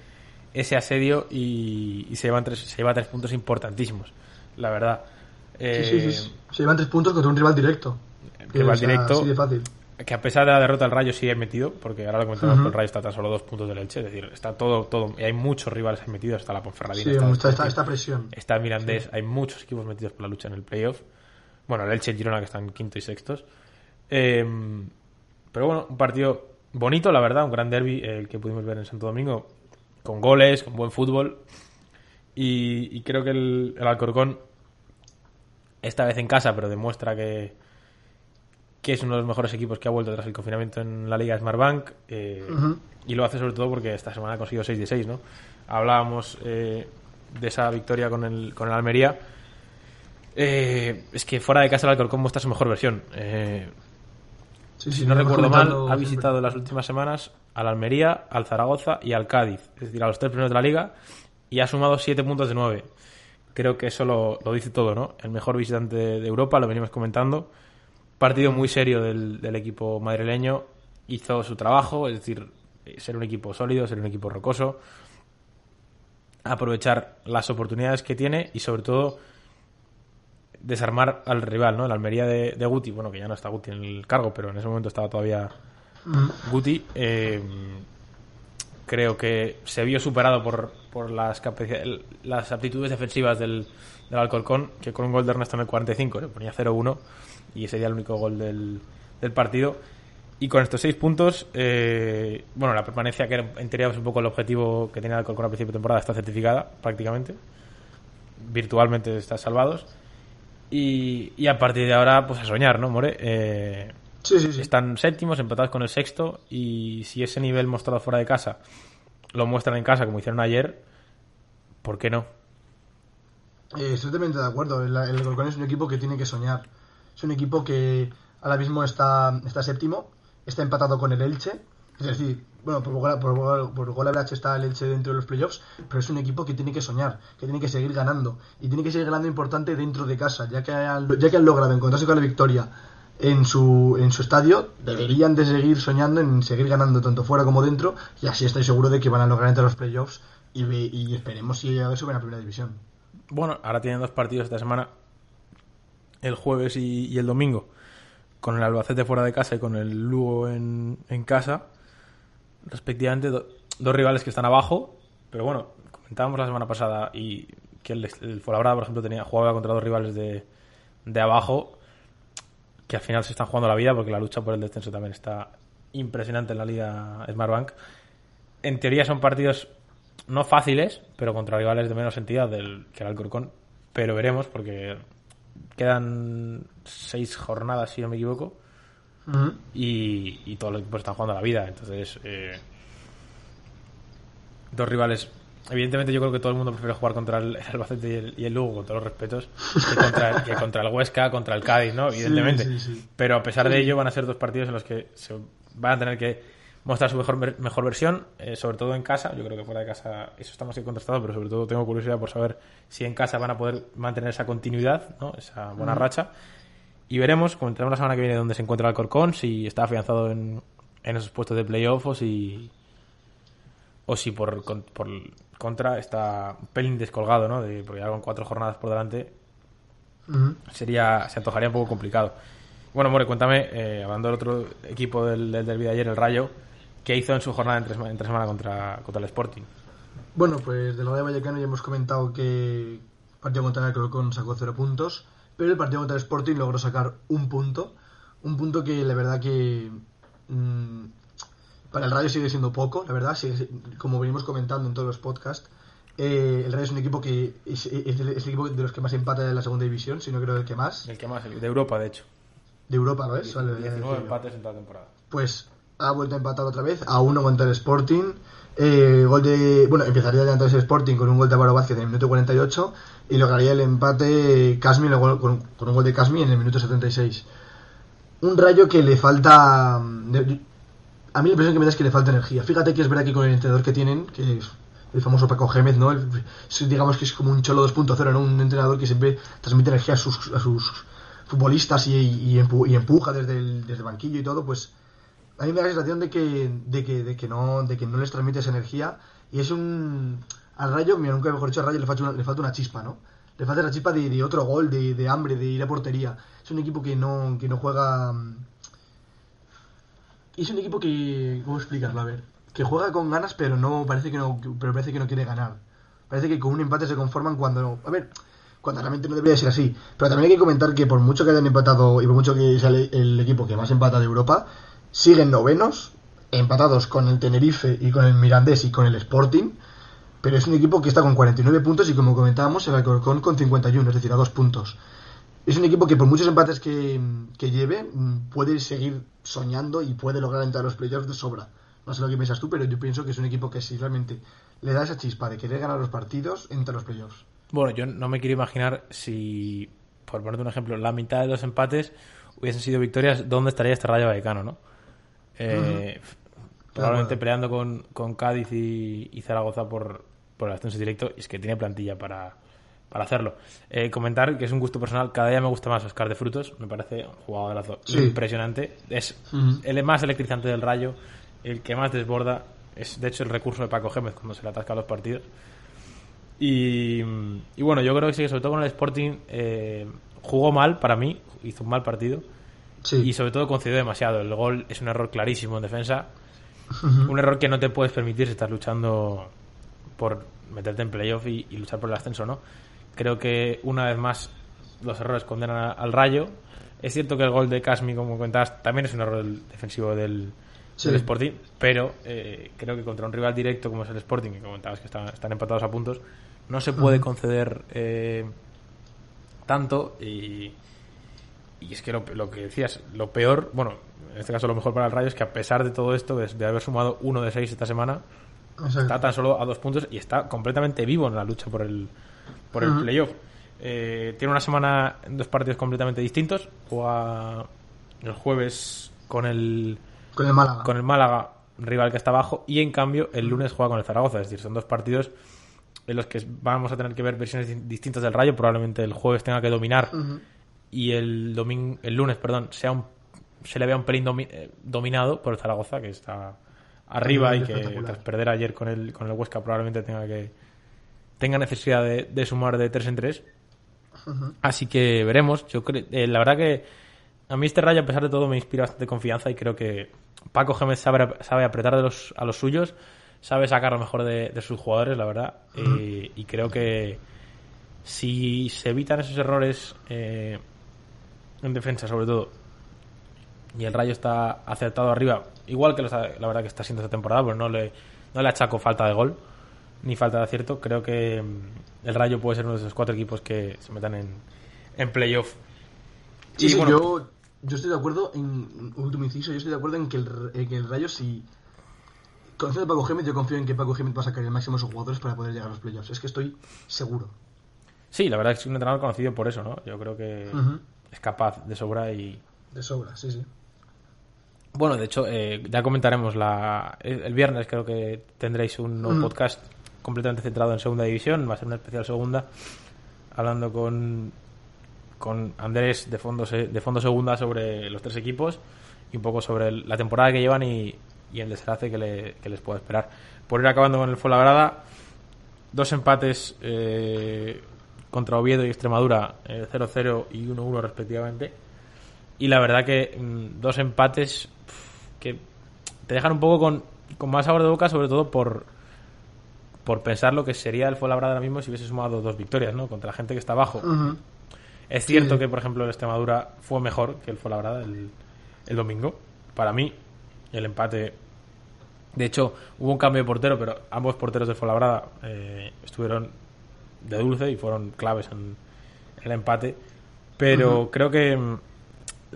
ese asedio y, y se, llevan tres, se lleva tres puntos importantísimos, la verdad. Eh, Sí, sí, sí. Se llevan tres puntos contra un rival directo. rival O sea, directo. Así de fácil. Que a pesar de la derrota el Rayo sigue metido, porque ahora lo comentamos que el Rayo está tan solo dos puntos del Elche, es decir, está todo, todo, y hay muchos rivales metidos, está la Ponferradina, Sí, está, está, está, esta presión. está el Mirandés, hay muchos equipos metidos por la lucha en el playoff. Bueno, el Elche y el Girona que están quinto y sextos. Eh, pero bueno, un partido bonito, la verdad, un gran derby el que pudimos ver en Santo Domingo, con goles, con buen fútbol. Y, y creo que el, el Alcorcón, esta vez en casa, pero demuestra que, que es uno de los mejores equipos que ha vuelto tras el confinamiento en la Liga Smartbank. Eh, Y lo hace sobre todo porque esta semana ha conseguido 6 de 6, ¿no? Hablábamos eh, de esa victoria con el, con el Almería. Eh, es que fuera de casa el Alcorcón muestra su mejor versión. Eh, Sí, si no recuerdo mal, ha visitado en las últimas semanas al Almería, al Zaragoza y al Cádiz, es decir, a los tres primeros de la liga, y ha sumado siete puntos de nueve. Creo que eso lo, lo dice todo, ¿no? El mejor visitante de Europa, lo venimos comentando. Partido muy serio del, del equipo madrileño, hizo su trabajo, es decir, ser un equipo sólido, ser un equipo rocoso, aprovechar las oportunidades que tiene y sobre todo desarmar al rival, ¿no? La Almería de, Guti, bueno, que ya no está Guti en el cargo, pero en ese momento estaba todavía Guti. eh, creo que se vio superado por, por las, las aptitudes defensivas del, del Alcorcón, que con un gol de Ernesto en el 45 le ponía 0-1 y ese sería el único gol del, del partido. Y con estos seis puntos, eh, bueno, la permanencia que en teoría es un poco el objetivo que tenía el Alcorcón al principio de temporada está certificada prácticamente. Virtualmente está salvados. Y, y a partir de ahora, pues a soñar, ¿no, More? Eh, Sí, sí, sí. están séptimos, empatados con el sexto. Y si ese nivel mostrado fuera de casa lo muestran en casa, como hicieron ayer, ¿por qué no? Eh, estoy totalmente de acuerdo. El, el Alcorcón es un equipo que tiene que soñar. Es un equipo que ahora mismo está, está séptimo, está empatado con el Elche. Es decir, bueno, por gol, por, gol- por gol está el Elche dentro de los playoffs, pero es un equipo que tiene que soñar, que tiene que seguir ganando. Y tiene que seguir ganando importante dentro de casa, ya que han, ya que han logrado encontrarse con la victoria en su, en su estadio, deberían de seguir soñando en seguir ganando tanto fuera como dentro, y así estoy seguro de que van a lograr entrar a los playoffs y, esperemos si suben a primera división. Bueno, ahora tienen dos partidos esta semana, el jueves y, y el domingo, con el Albacete fuera de casa y con el Lugo en, casa, respectivamente, do- dos rivales que están abajo, pero bueno, comentábamos la semana pasada y que el, el por ejemplo, tenía, jugaba contra dos rivales de, de abajo, que al final se están jugando la vida porque la lucha por el descenso también está impresionante en la liga Smartbank. En teoría son partidos no fáciles, pero contra rivales de menos entidad del, que el Alcorcón. Pero veremos, porque quedan seis jornadas, si no me equivoco, y, y todos los equipos están jugando a la vida. Entonces, eh, dos rivales. Evidentemente, yo creo que todo el mundo prefiere jugar contra el, el Albacete y el, y el Lugo, con todos los respetos, que contra, que contra el Huesca, contra el Cádiz, ¿no? Evidentemente. sí, sí. Pero a pesar de ello, van a ser dos partidos en los que se van a tener que mostrar su mejor, mejor versión, eh, sobre todo en casa. Yo creo que fuera de casa eso está más que contrastado, pero sobre todo tengo curiosidad por saber si en casa van a poder mantener esa continuidad, ¿no? esa buena racha. Y veremos, comentaremos la semana que viene dónde se encuentra el Alcorcón, si está afianzado en, en esos puestos de playoff o si, o si por, con- por contra está un pelín descolgado, ¿no? De, porque ya con cuatro jornadas por delante sería se antojaría un poco complicado. Bueno, More, cuéntame, eh, hablando del otro equipo del, del derbi de ayer, el Rayo, ¿qué hizo en su jornada entre, entre semana contra, contra el Sporting? Bueno, pues del Rayo Vallecano ya hemos comentado que el partido contra el Alcorcón sacó cero puntos, pero el partido contra el Sporting logró sacar un punto. Un punto que la verdad que mm, para el Rayo sigue siendo poco, la verdad, sigue- como venimos comentando en todos los podcasts. eh, el Rayo es un equipo que es, es el, es el equipo de los que más empata en la segunda división, si no creo el que más. El que más, el de Europa, de hecho. De Europa, ¿no es? Vale, ya 19 decía yo. empates en toda la temporada. pues ha vuelto a empatar otra vez a uno contra el Sporting. Eh, gol de, bueno, empezaría adelante el Sporting con un gol de Álvaro Vázquez en el minuto 48 y lograría el empate Casmi con, con un gol de Casmi en el minuto 76. Un rayo que le falta. a mí la impresión que me da es que le falta energía. Fíjate que es verdad que con el entrenador que tienen, que es el famoso Paco Gémez, ¿no? Digamos que es como un cholo 2.0, ¿no? Un entrenador que siempre transmite energía a sus, a sus futbolistas y, y empuja desde el, desde el banquillo y todo, pues a mí me da la sensación de que, de que, de que, no, de que no les transmite esa energía y es un... Al Rayo, mira, nunca mejor dicho, al Rayo le falta una, le falta una chispa, ¿no? Le falta la chispa de, de otro gol, de, de hambre, de ir a portería. Es un equipo que no, que no juega... mm, Es un equipo que... ¿Cómo explicarlo? A ver. Que juega con ganas, pero no parece que no, pero parece que no quiere ganar. Parece que con un empate se conforman cuando... A ver, cuando realmente no debería ser así. Pero también hay que comentar que por mucho que hayan empatado y por mucho que sea el equipo que más empata de Europa, siguen novenos, empatados con el Tenerife y con el Mirandés y con el Sporting. Pero es un equipo que está con 49 puntos y como comentábamos, el Alcorcón con 51, es decir, a dos puntos. Es un equipo que por muchos empates que, que lleve, puede seguir soñando y puede lograr entrar a los playoffs de sobra. No sé lo que piensas tú, pero yo pienso que es un equipo que si realmente le da esa chispa de querer ganar los partidos, entra a los playoffs. Bueno, yo no me quiero imaginar si, por ponerte un ejemplo, la mitad de los empates hubiesen sido victorias, ¿dónde estaría este Rayo Vallecano, no? Eh, Probablemente peleando con, con Cádiz y, y Zaragoza por, por el ascenso directo, y es que tiene plantilla para, para hacerlo. Eh, comentar que es un gusto personal, cada día me gusta más Oscar de Frutos, me parece un jugadorazo Sí. impresionante. Es el más electrizante del Rayo, el que más desborda, es de hecho el recurso de Paco Gémez cuando se le atasca a los partidos. Y, y bueno, yo creo que sí, que sobre todo con el Sporting eh, jugó mal para mí, hizo un mal partido Sí. y sobre todo concedió demasiado. El gol es un error clarísimo en defensa, un error que no te puedes permitir si estás luchando por meterte en playoff y, y luchar por el ascenso, ¿no? Creo que una vez más los errores condenan a- al Rayo. Es cierto que el gol de Casmi, como comentabas, también es un error del- defensivo del, Sí. del Sporting, pero eh, creo que contra un rival directo como es el Sporting, que comentabas que están, están empatados a puntos, no se puede conceder eh, tanto y, y es que lo, lo que decías, lo peor, bueno, en este caso lo mejor para el Rayo es que a pesar de todo esto, de, de haber sumado uno de seis esta semana, está tan solo a dos puntos y está completamente vivo en la lucha por el, por el playoff. Eh, tiene una semana en dos partidos completamente distintos. Juega el jueves con el, Con el Málaga. con el Málaga, rival que está abajo, y en cambio el lunes juega con el Zaragoza. Es decir, son dos partidos en los que vamos a tener que ver versiones di- distintas del Rayo. Probablemente el jueves tenga que dominar. Y el domingo, el lunes, perdón, sea un, se le vea un pelín domi- eh, dominado por el Zaragoza, que está arriba y que tras perder ayer con el, con el Huesca probablemente tenga que tenga necesidad de, de sumar de 3 en 3. Así que veremos. Yo creo, eh, la verdad que a mí este rayo, a pesar de todo, me inspira bastante confianza y creo que Paco Gémez sabe, sabe apretar de los, a los suyos, sabe sacar lo mejor de, de sus jugadores, la verdad. Eh, y creo que si se evitan esos errores eh, en defensa, sobre todo, y el Rayo está acertado arriba, igual que lo está- la verdad que está siendo esta temporada, pero no le, no le achaco falta de gol ni falta de acierto. Creo que mm, el Rayo puede ser uno de esos cuatro equipos que se metan en, en playoff. Sí, Y sí, bueno, yo, yo estoy de acuerdo en un último inciso, yo estoy de acuerdo en que el, en que el Rayo si conociendo a Paco Gémez, yo confío en que Paco Gémez va a sacar el máximo de sus jugadores para poder llegar a los playoffs. Es que estoy seguro. Sí, la verdad es que es un entrenador conocido por eso, ¿no? Yo creo que. Es capaz de sobra y... De sobra, sí, sí. Bueno, de hecho, eh, ya comentaremos la... El el viernes creo que tendréis un nuevo Ujú. podcast completamente centrado en Segunda División. Va a ser una especial Segunda, hablando con, con Andrés de fondo, se- de fondo Segunda sobre los tres equipos y un poco sobre la temporada que llevan y, y el desgrace que, le- que les puede esperar. Por ir acabando con el Fuenlabrada, dos empates eh, contra Oviedo y Extremadura, eh, 0-0 y 1-1 respectivamente. Y la verdad que mm, dos empates que te dejan un poco con, con más sabor de boca, sobre todo por, por pensar lo que sería el Fuenlabrada ahora mismo si hubiese sumado dos victorias, ¿no? Contra la gente que está abajo. Es cierto Sí. que, por ejemplo, el Extremadura fue mejor que el Fuenlabrada el, el domingo. Para mí, el empate... De hecho, hubo un cambio de portero, pero ambos porteros del Fuenlabrada eh, estuvieron de dulce y fueron claves en, en el empate. Pero creo que, mm,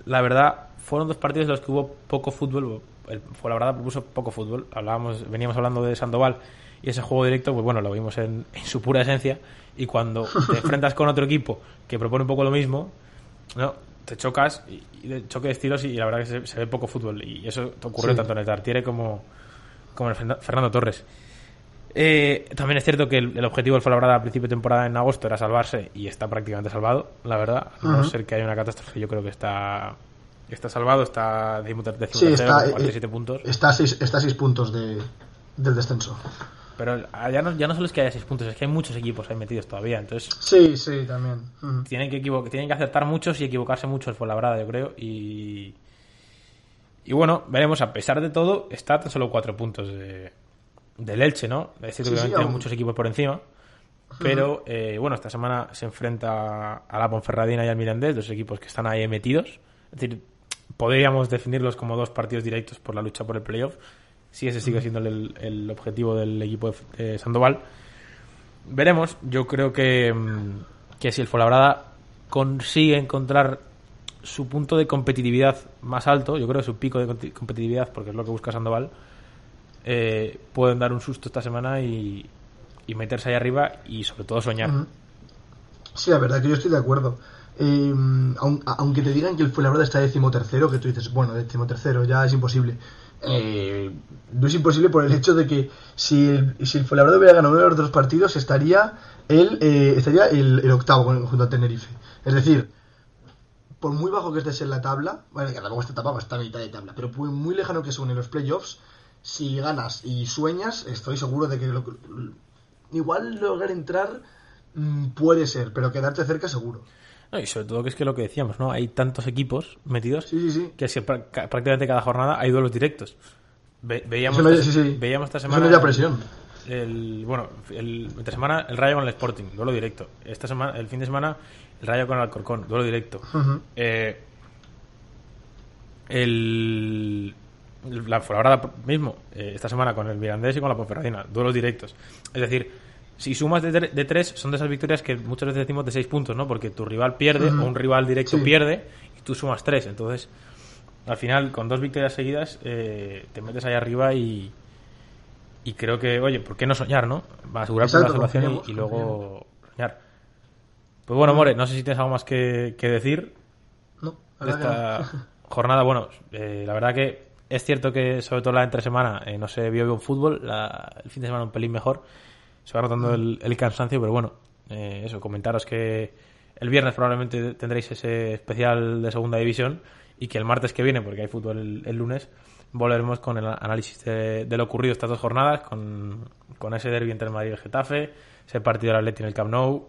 la verdad, fueron dos partidos en los que hubo poco fútbol. El Fuenlabrada propuso poco fútbol. Hablábamos, veníamos hablando de Sandoval y ese juego directo, pues bueno, lo vimos en, en su pura esencia. Y cuando te <laughs> enfrentas con otro equipo que propone un poco lo mismo, no, te chocas y, y de choque de estilos y, la verdad que se, se ve poco fútbol. Y eso te ocurrió Sí. tanto en el Tartiere como, como en el Fernan- Fernando Torres. Eh, también es cierto que el, el objetivo del Fuenlabrada a principio de temporada en agosto era salvarse y está prácticamente salvado, la verdad. A no ser que haya una catástrofe, yo creo que está está salvado, está décimo Sí, está, eh, 47 puntos. está, a seis, está a seis puntos de, del descenso. Pero ya no, ya no solo es que haya 6 puntos, es que hay muchos equipos ahí metidos todavía. Entonces Sí, sí, también. Tienen que, tienen que acertar muchos y equivocarse mucho el Fuenlabrada, yo creo. Y, y bueno, veremos, a pesar de todo, está a tan solo 4 puntos de, del Elche, ¿no? Es cierto Sí, que sí, muchos equipos por encima. Pero eh, bueno, esta semana se enfrenta a la Ponferradina y al Mirandés, dos equipos que están ahí metidos. Es decir, podríamos definirlos como dos partidos directos por la lucha por el playoff. Si ese sigue siendo el, el objetivo del equipo de, Sandoval. Veremos. Yo creo que, mm, que si el Fuenlabrada consigue encontrar su punto de competitividad más alto, yo creo que su pico de competitividad, porque es lo que busca Sandoval, eh, pueden dar un susto esta semana y, y meterse ahí arriba y sobre todo soñar. Sí, la verdad que yo estoy de acuerdo. Eh, aun- aunque te digan que el Fuenlabrada está décimo tercero, que tú dices, bueno, décimo tercero, ya es imposible. Eh, no es imposible por el hecho de que si el, si el Fuenlabrada hubiera ganado uno de los dos partidos, estaría el, eh, estaría el, el octavo junto a Tenerife. Es decir, por muy bajo que estés en la tabla, bueno, que tampoco está tampoco está a mitad de tabla, pero por muy lejano que suene los playoffs, si ganas y sueñas, estoy seguro de que lo- igual lograr entrar mm, puede ser, pero quedarte cerca seguro. No, y sobre todo que es que lo que decíamos, ¿no? Hay tantos equipos metidos Sí, sí, sí. que prácticamente cada jornada hay duelos directos. Ve- veíamos, no- esta, veíamos esta semana no presión. el bueno el entre semana el Rayo con el Sporting duelo directo esta semana el fin de semana el Rayo con el Alcorcón duelo directo. Eh, el la Fuenlabrada mismo eh, esta semana con el Mirandés y con la Ponferradina duelos directos. Es decir si sumas de, tre- de tres son de esas victorias que muchas veces decimos de seis puntos no porque tu rival pierde o un rival directo Sí. pierde y tú sumas tres. Entonces al final con dos victorias seguidas eh, te metes ahí arriba y y creo que oye por qué no soñar no va a asegurar la salvación y, luego soñar. Pues bueno More no sé si tienes algo más que, que decir No, de esta no. jornada. Bueno, eh, la verdad que es cierto que sobre todo la entre semana eh, no se vio bien fútbol, la- el fin de semana un pelín mejor, se va rotando el, el cansancio, pero bueno, eh, eso, comentaros que el viernes probablemente tendréis ese especial de segunda división y que el martes que viene, porque hay fútbol el, el lunes, volveremos con el análisis de, de lo ocurrido estas dos jornadas, con, con ese derbi entre el Madrid y el Getafe, ese partido del Atleti en el Camp Nou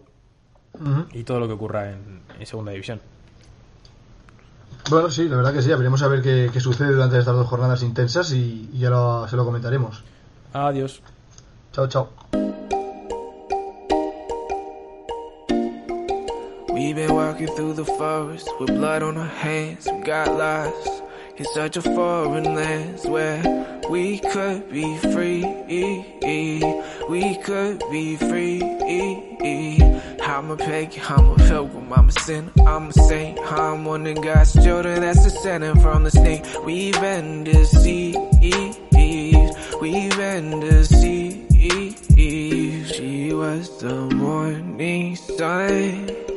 y todo lo que ocurra en, en segunda división. Bueno, sí, la verdad que sí. Veremos a ver qué, qué sucede durante estas dos jornadas intensas y, y ya lo- se lo comentaremos. Adiós. Chao, chao. We've been walking through the forest with blood on our hands. We got lost in such a foreign land where we could be free. We could be free. I'm a pagan, I'm a pilgrim, I'm a sinner, I'm a saint. I'm one of God's children that's descended from the snake. We've been deceived. We've been deceived. She was the morning sun.